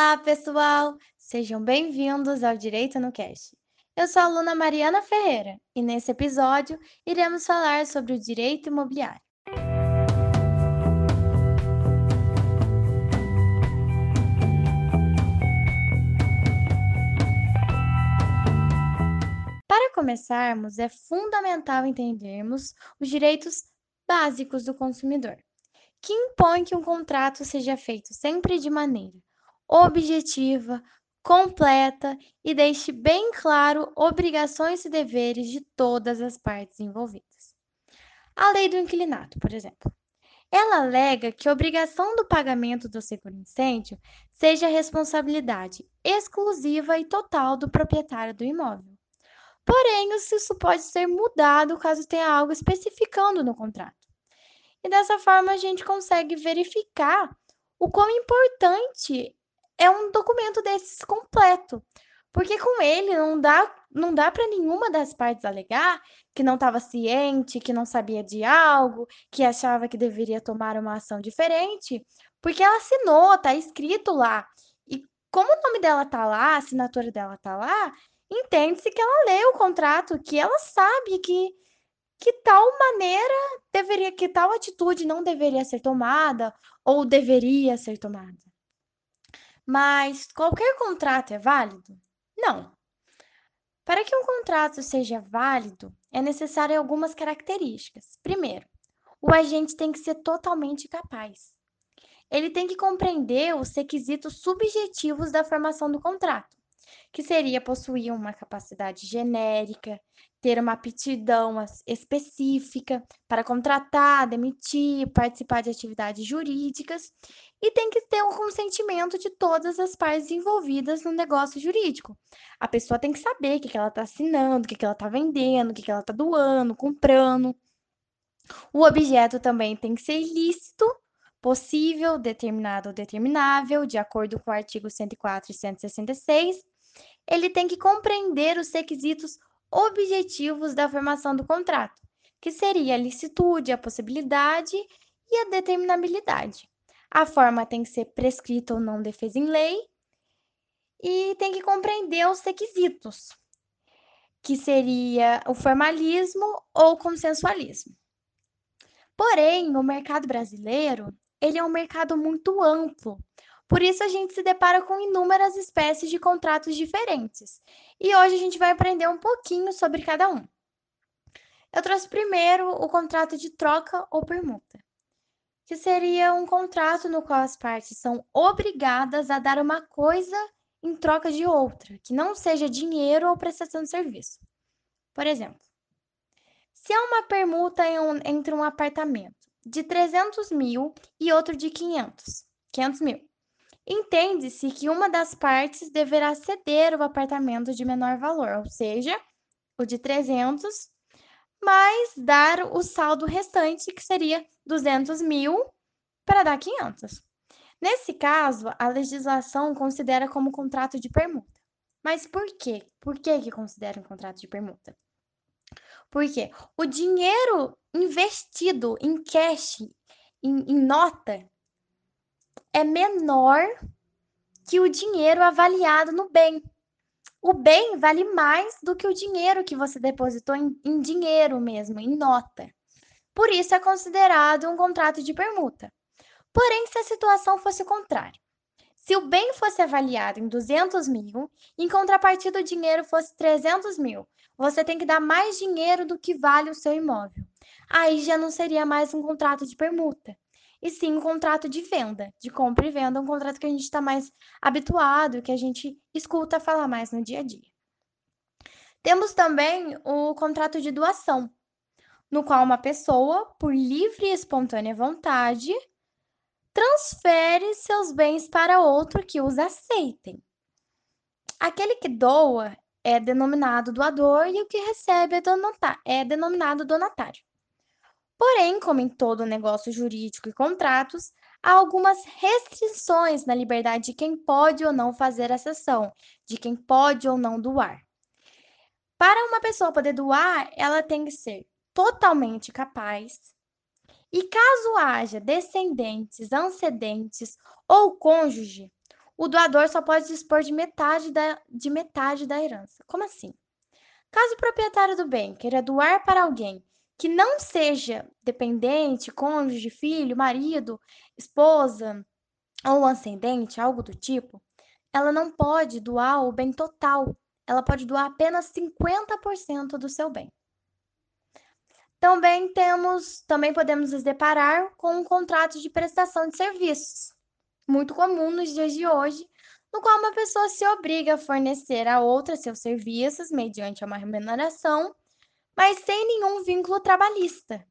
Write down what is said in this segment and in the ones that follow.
Olá, pessoal! Sejam bem-vindos ao Direito no Cast. Eu sou a aluna Mariana Ferreira e nesse episódio iremos falar sobre o direito imobiliário. Para começarmos, é fundamental entendermos os direitos básicos do consumidor, que impõe que um contrato seja feito sempre de maneira objetiva, completa e deixe bem claro obrigações e deveres de todas as partes envolvidas. A lei do inquilinato, por exemplo. Ela alega que a obrigação do pagamento do seguro-incêndio seja responsabilidade exclusiva e total do proprietário do imóvel. Porém, isso pode ser mudado caso tenha algo especificando no contrato. E dessa forma a gente consegue verificar o quão importante é um documento desses completo. Porque com ele não dá, não dá para nenhuma das partes alegar que não estava ciente, que não sabia de algo, que achava que deveria tomar uma ação diferente, porque ela assinou, tá escrito lá. E como o nome dela tá lá, a assinatura dela tá lá, entende-se que ela leu o contrato, que ela sabe que que tal maneira deveria, que tal atitude não deveria ser tomada ou deveria ser tomada. Mas qualquer contrato é válido? Não. Para que um contrato seja válido, é necessário algumas características. Primeiro, o agente tem que ser totalmente capaz. Ele tem que compreender os requisitos subjetivos da formação do contrato que seria possuir uma capacidade genérica, ter uma aptidão específica para contratar, demitir, participar de atividades jurídicas e tem que ter um consentimento de todas as partes envolvidas no negócio jurídico. A pessoa tem que saber o que, ela está assinando, o que, ela está vendendo, o que, que ela está doando, comprando. O objeto também tem que ser ilícito, possível, determinado ou determinável, de acordo com o artigo 104 e 166, ele tem que compreender os requisitos objetivos da formação do contrato, que seria a licitude, a possibilidade e a determinabilidade. A forma tem que ser prescrita ou não defesa em lei e tem que compreender os requisitos, que seria o formalismo ou consensualismo. Porém, o mercado brasileiro, ele é um mercado muito amplo, por isso, a gente se depara com inúmeras espécies de contratos diferentes. E hoje a gente vai aprender um pouquinho sobre cada um. Eu trouxe primeiro o contrato de troca ou permuta, que seria um contrato no qual as partes são obrigadas a dar uma coisa em troca de outra, que não seja dinheiro ou prestação de serviço. Por exemplo, se há uma permuta entre um apartamento de 300 mil e outro de 500, 500 mil, entende-se que uma das partes deverá ceder o apartamento de menor valor, ou seja, o de 300, mas dar o saldo restante, que seria 200 mil, para dar 500. Nesse caso, a legislação considera como contrato de permuta. Mas por quê? Por que, que considera um contrato de permuta? Porque o dinheiro investido em cash, em, em nota, é menor que o dinheiro avaliado no bem. O bem vale mais do que o dinheiro que você depositou em, em dinheiro mesmo, em nota. Por isso é considerado um contrato de permuta. Porém, se a situação fosse contrária, se o bem fosse avaliado em 200 mil, em contrapartida o dinheiro fosse 300 mil, você tem que dar mais dinheiro do que vale o seu imóvel. Aí já não seria mais um contrato de permuta, e sim um contrato de venda, de compra e venda, um contrato que a gente está mais habituado, que a gente escuta falar mais no dia a dia. Temos também o contrato de doação, no qual uma pessoa, por livre e espontânea vontade, transfere seus bens para outro que os aceitem. Aquele que doa é denominado doador e o que recebe é, é denominado donatário. Porém, como em todo negócio jurídico e contratos, há algumas restrições na liberdade de quem pode ou não fazer a de quem pode ou não doar. Para uma pessoa poder doar, ela tem que ser totalmente capaz. E caso haja descendentes, ancedentes ou cônjuge, o doador só pode dispor de metade da, de metade da herança. Como assim? Caso o proprietário do bem queira doar para alguém que não seja dependente, cônjuge, filho, marido, esposa ou ascendente, algo do tipo, ela não pode doar o bem total. Ela pode doar apenas 50% do seu bem. Também temos, também podemos nos deparar com um contrato de prestação de serviços, muito comum nos dias de hoje, no qual uma pessoa se obriga a fornecer a outra seus serviços mediante uma remuneração, mas sem nenhum vínculo trabalhista.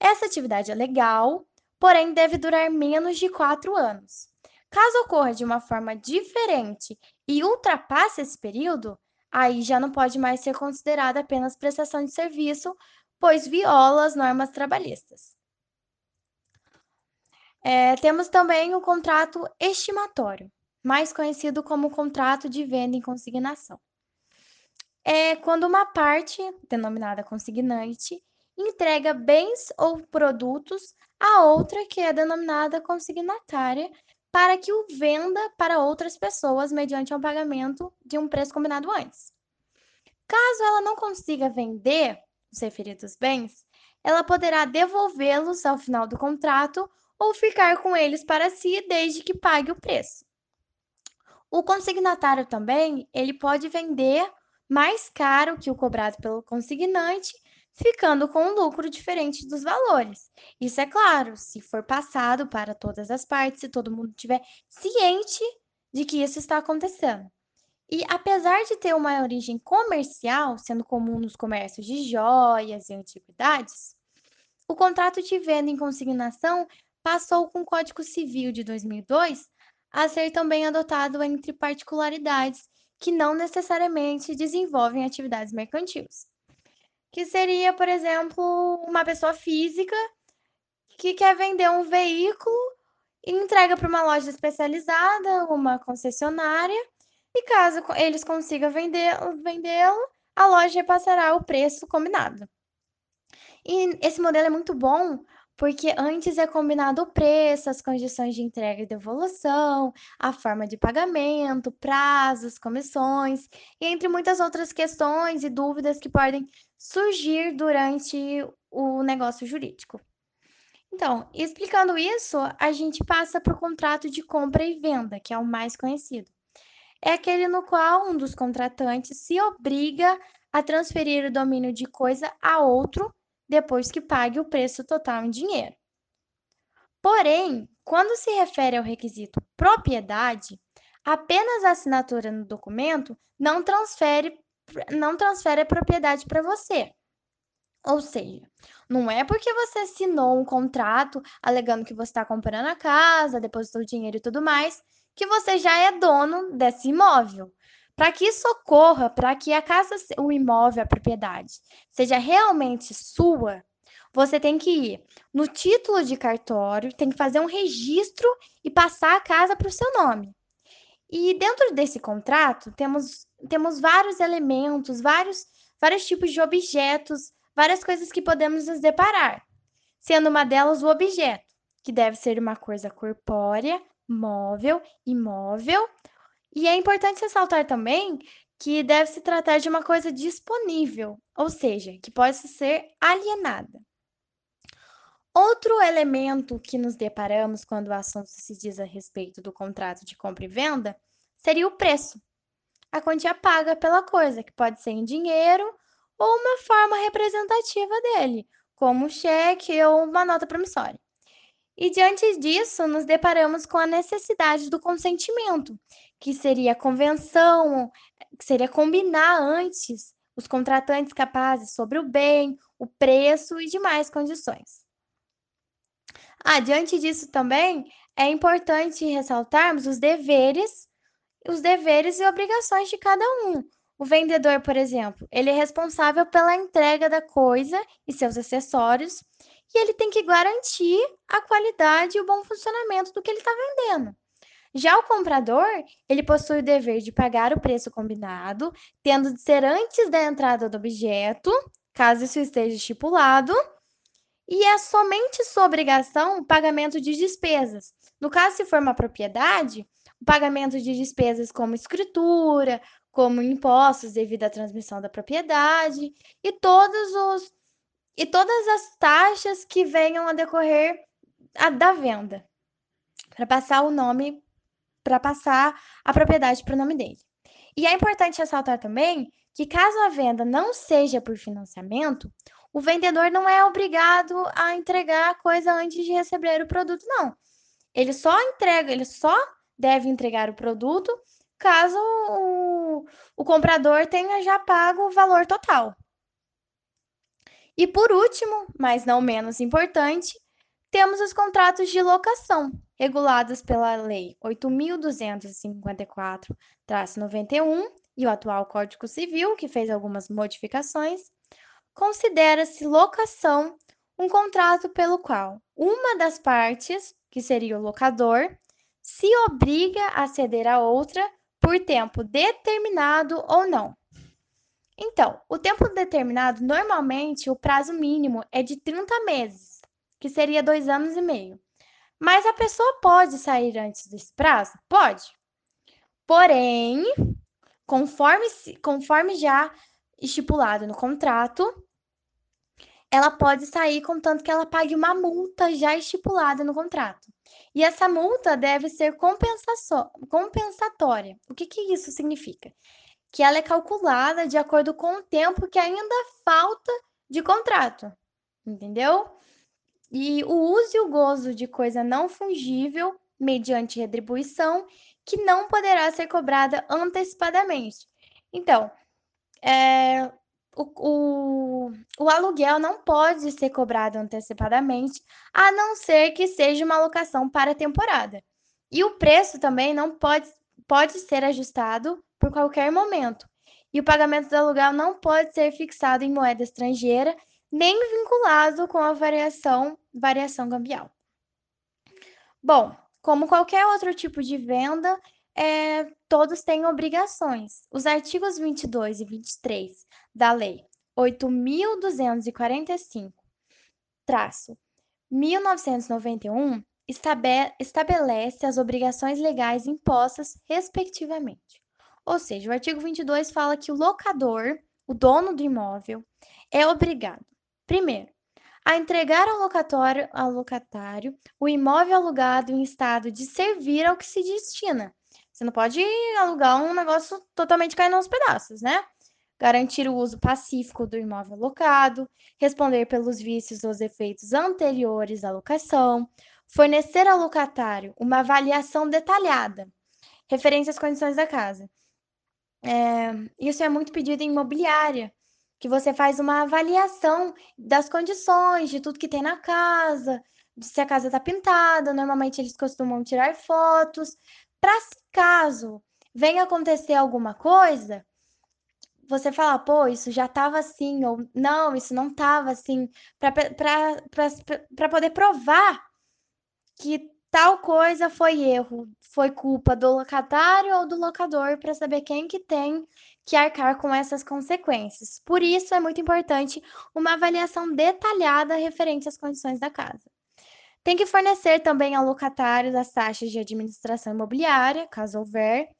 Essa atividade é legal, porém deve durar menos de quatro anos. Caso ocorra de uma forma diferente e ultrapasse esse período, aí já não pode mais ser considerada apenas prestação de serviço, pois viola as normas trabalhistas. É, temos também o contrato estimatório mais conhecido como contrato de venda em consignação. É quando uma parte, denominada consignante, entrega bens ou produtos a outra que é denominada consignatária para que o venda para outras pessoas mediante um pagamento de um preço combinado antes. Caso ela não consiga vender os referidos bens, ela poderá devolvê-los ao final do contrato ou ficar com eles para si desde que pague o preço. O consignatário também, ele pode vender mais caro que o cobrado pelo consignante, ficando com um lucro diferente dos valores. Isso é claro, se for passado para todas as partes, se todo mundo tiver ciente de que isso está acontecendo. E apesar de ter uma origem comercial, sendo comum nos comércios de joias e antiguidades, o contrato de venda em consignação passou com o Código Civil de 2002 a ser também adotado entre particularidades que não necessariamente desenvolvem atividades mercantis. Que seria, por exemplo, uma pessoa física que quer vender um veículo e entrega para uma loja especializada, uma concessionária, e caso eles consigam vendê-lo, a loja repassará o preço combinado. E esse modelo é muito bom porque antes é combinado o preço, as condições de entrega e devolução, a forma de pagamento, prazos, comissões, e entre muitas outras questões e dúvidas que podem surgir durante o negócio jurídico. Então, explicando isso, a gente passa para o contrato de compra e venda, que é o mais conhecido. É aquele no qual um dos contratantes se obriga a transferir o domínio de coisa a outro depois que pague o preço total em dinheiro. Porém, quando se refere ao requisito propriedade, apenas a assinatura no documento não transfere, não transfere a propriedade para você. Ou seja, não é porque você assinou um contrato alegando que você está comprando a casa, depositou dinheiro e tudo mais, que você já é dono desse imóvel. Para que isso ocorra, para que a casa, o imóvel, a propriedade, seja realmente sua, você tem que ir no título de cartório, tem que fazer um registro e passar a casa para o seu nome. E dentro desse contrato, temos, temos vários elementos, vários, vários tipos de objetos, várias coisas que podemos nos deparar, sendo uma delas o objeto, que deve ser uma coisa corpórea, móvel, imóvel e é importante ressaltar também que deve se tratar de uma coisa disponível, ou seja, que possa ser alienada. Outro elemento que nos deparamos quando o assunto se diz a respeito do contrato de compra e venda seria o preço. A quantia paga pela coisa, que pode ser em dinheiro ou uma forma representativa dele, como um cheque ou uma nota promissória. E diante disso, nos deparamos com a necessidade do consentimento, que seria convenção, que seria combinar antes os contratantes capazes sobre o bem, o preço e demais condições. Ah, diante disso também é importante ressaltarmos os deveres, os deveres e obrigações de cada um. O vendedor, por exemplo, ele é responsável pela entrega da coisa e seus acessórios, e ele tem que garantir a qualidade e o bom funcionamento do que ele está vendendo. Já o comprador, ele possui o dever de pagar o preço combinado, tendo de ser antes da entrada do objeto, caso isso esteja estipulado, e é somente sua obrigação o pagamento de despesas. No caso, se for uma propriedade, pagamento de despesas como escritura, como impostos devido à transmissão da propriedade e todos os e todas as taxas que venham a decorrer a, da venda, para passar o nome, para passar a propriedade para o nome dele. E é importante ressaltar também que, caso a venda não seja por financiamento, o vendedor não é obrigado a entregar a coisa antes de receber o produto, não. Ele só entrega, ele só deve entregar o produto caso o, o comprador tenha já pago o valor total. E por último, mas não menos importante, temos os contratos de locação, regulados pela Lei 8.254-91 e o atual Código Civil, que fez algumas modificações. Considera-se locação um contrato pelo qual uma das partes, que seria o locador, se obriga a ceder a outra por tempo determinado ou não, então, o tempo determinado, normalmente o prazo mínimo é de 30 meses, que seria dois anos e meio. Mas a pessoa pode sair antes desse prazo? Pode. Porém, conforme, conforme já estipulado no contrato, ela pode sair contanto que ela pague uma multa já estipulada no contrato. E essa multa deve ser compensatória. O que, que isso significa? que ela é calculada de acordo com o tempo que ainda falta de contrato, entendeu? E o uso e o gozo de coisa não fungível, mediante retribuição, que não poderá ser cobrada antecipadamente. Então, é, o, o, o, aluguel não pode ser cobrado antecipadamente, a não ser que seja uma alocação para temporada. E o preço também não pode, pode ser ajustado por qualquer momento, e o pagamento do aluguel não pode ser fixado em moeda estrangeira nem vinculado com a variação, variação cambial. Bom, como qualquer outro tipo de venda, é, todos têm obrigações. Os artigos 22 e 23 da Lei 8.245, traço 1991, estabelece as obrigações legais impostas, respectivamente. Ou seja, o artigo 22 fala que o locador, o dono do imóvel, é obrigado, primeiro, a entregar ao locatório, ao locatário o imóvel alugado em estado de servir ao que se destina. Você não pode alugar um negócio totalmente caindo aos pedaços, né? Garantir o uso pacífico do imóvel alocado, responder pelos vícios ou efeitos anteriores à locação, fornecer ao locatário uma avaliação detalhada referente às condições da casa, é, isso é muito pedido em imobiliária, que você faz uma avaliação das condições, de tudo que tem na casa, de se a casa está pintada. Normalmente eles costumam tirar fotos, para caso venha acontecer alguma coisa, você falar, pô, isso já estava assim, ou não, isso não estava assim, para poder provar que tal coisa foi erro, foi culpa do locatário ou do locador para saber quem que tem que arcar com essas consequências. Por isso é muito importante uma avaliação detalhada referente às condições da casa. Tem que fornecer também ao locatário as taxas de administração imobiliária, caso houver.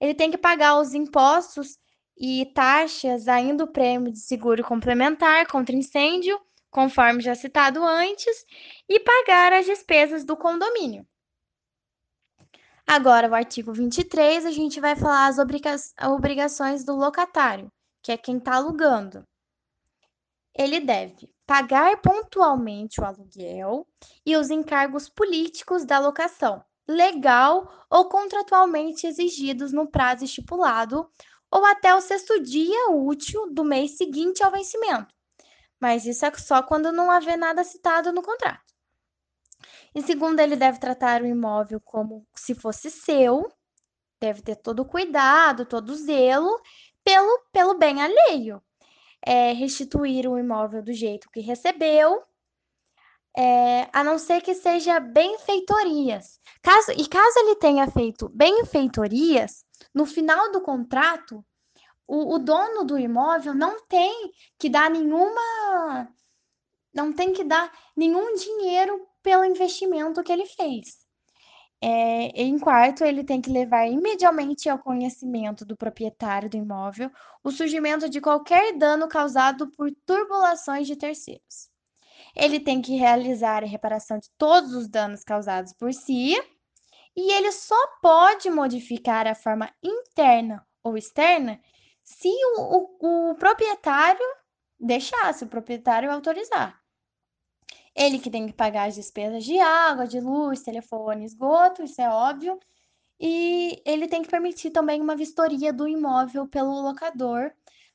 Ele tem que pagar os impostos e taxas, ainda o prêmio de seguro complementar contra incêndio conforme já citado antes, e pagar as despesas do condomínio. Agora, o artigo 23, a gente vai falar as obrigações do locatário, que é quem está alugando. Ele deve pagar pontualmente o aluguel e os encargos políticos da locação, legal ou contratualmente exigidos no prazo estipulado ou até o sexto dia útil do mês seguinte ao vencimento, mas isso é só quando não haver nada citado no contrato. Em segundo, ele deve tratar o imóvel como se fosse seu, deve ter todo o cuidado, todo o zelo pelo, pelo bem alheio. É, restituir o imóvel do jeito que recebeu, é, a não ser que seja benfeitorias. Caso, e caso ele tenha feito benfeitorias, no final do contrato, o, o dono do imóvel não tem que dar nenhuma. Não tem que dar nenhum dinheiro pelo investimento que ele fez. Eh, em quarto, ele tem que levar imediatamente ao conhecimento do proprietário do imóvel o surgimento de qualquer dano causado por turbulações de terceiros. Ele tem que realizar a reparação de todos os danos causados por si, e ele só pode modificar a forma interna ou externa se o, o, o proprietário deixar, se o proprietário autorizar. Ele que tem que pagar as despesas de água, de luz, telefone, esgoto, isso é óbvio. E ele tem que permitir também uma vistoria do imóvel pelo locador,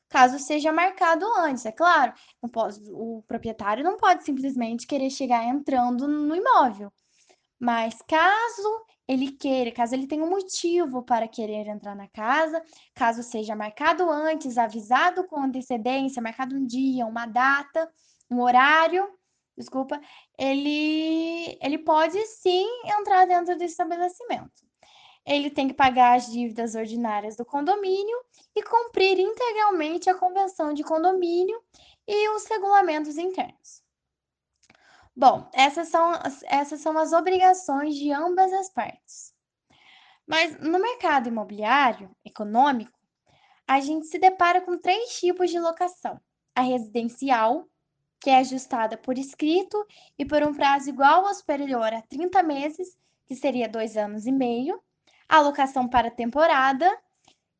caso seja marcado antes, é claro. Pode, o proprietário não pode simplesmente querer chegar entrando no imóvel. Mas caso ele queira, caso ele tenha um motivo para querer entrar na casa, caso seja marcado antes, avisado com antecedência, marcado um dia, uma data, um horário, desculpa, ele, ele pode sim entrar dentro do estabelecimento. Ele tem que pagar as dívidas ordinárias do condomínio e cumprir integralmente a convenção de condomínio e os regulamentos internos. Bom, essas são, essas são as obrigações de ambas as partes. Mas no mercado imobiliário econômico, a gente se depara com três tipos de locação: a residencial, que é ajustada por escrito e por um prazo igual ou superior a 30 meses, que seria dois anos e meio. A alocação para temporada,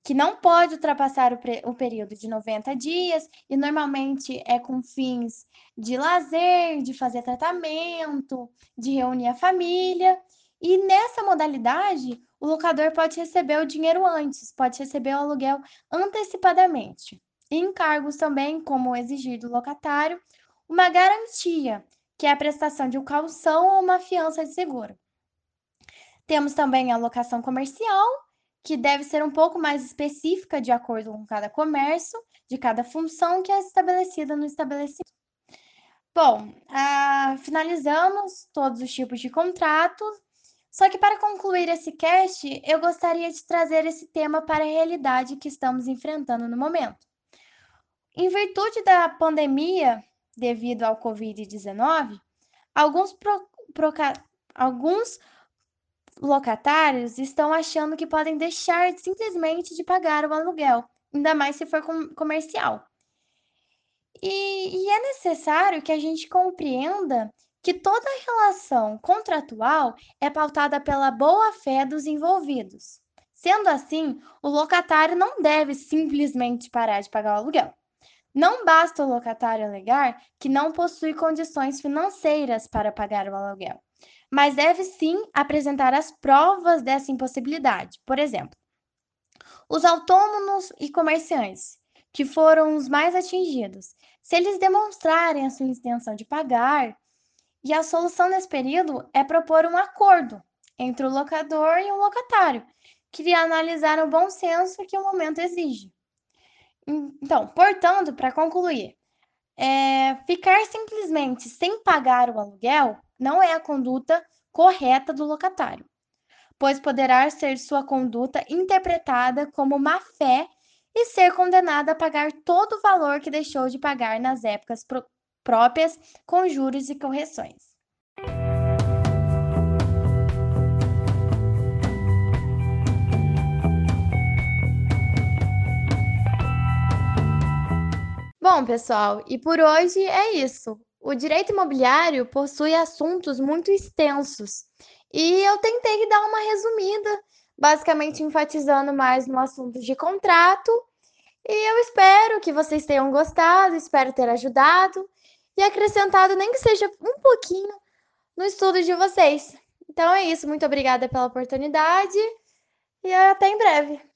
que não pode ultrapassar o, o, período de 90 dias e normalmente é com fins de lazer, de fazer tratamento, de reunir a família. E nessa modalidade, o locador pode receber o dinheiro antes, pode receber o aluguel antecipadamente. E encargos também, como exigir do locatário uma garantia, que é a prestação de um calção ou uma fiança de seguro. Temos também a locação comercial, que deve ser um pouco mais específica de acordo com cada comércio, de cada função que é estabelecida no estabelecimento. Bom, ah, finalizamos todos os tipos de contratos. Só que para concluir esse cast, eu gostaria de trazer esse tema para a realidade que estamos enfrentando no momento. Em virtude da pandemia, devido ao Covid-19, alguns, pro, alguns locatários estão achando que podem deixar simplesmente de pagar o aluguel, ainda mais se for com, comercial. E, e é necessário que a gente compreenda que toda relação contratual é pautada pela boa-fé dos envolvidos. Sendo assim, o locatário não deve simplesmente parar de pagar o aluguel. Não basta o locatário alegar que não possui condições financeiras para pagar o aluguel, mas deve sim apresentar as provas dessa impossibilidade. Por exemplo, os autônomos e comerciantes, que foram os mais atingidos, se eles demonstrarem a sua intenção de pagar, e a solução nesse período é propor um acordo entre o locador e o locatário, que analisar o bom senso que o momento exige. Então, portanto, para concluir, é, ficar simplesmente sem pagar o aluguel não é a conduta correta do locatário, pois poderá ser sua conduta interpretada como má fé e ser condenada a pagar todo o valor que deixou de pagar nas épocas próprias, com juros e correções. Bom, pessoal, e por hoje é isso. O direito imobiliário possui assuntos muito extensos e eu tentei dar uma resumida, basicamente enfatizando mais no assunto de contrato. E eu espero que vocês tenham gostado, espero ter ajudado e acrescentado, nem que seja um pouquinho, no estudo de vocês. Então é isso, muito obrigada pela oportunidade e até em breve.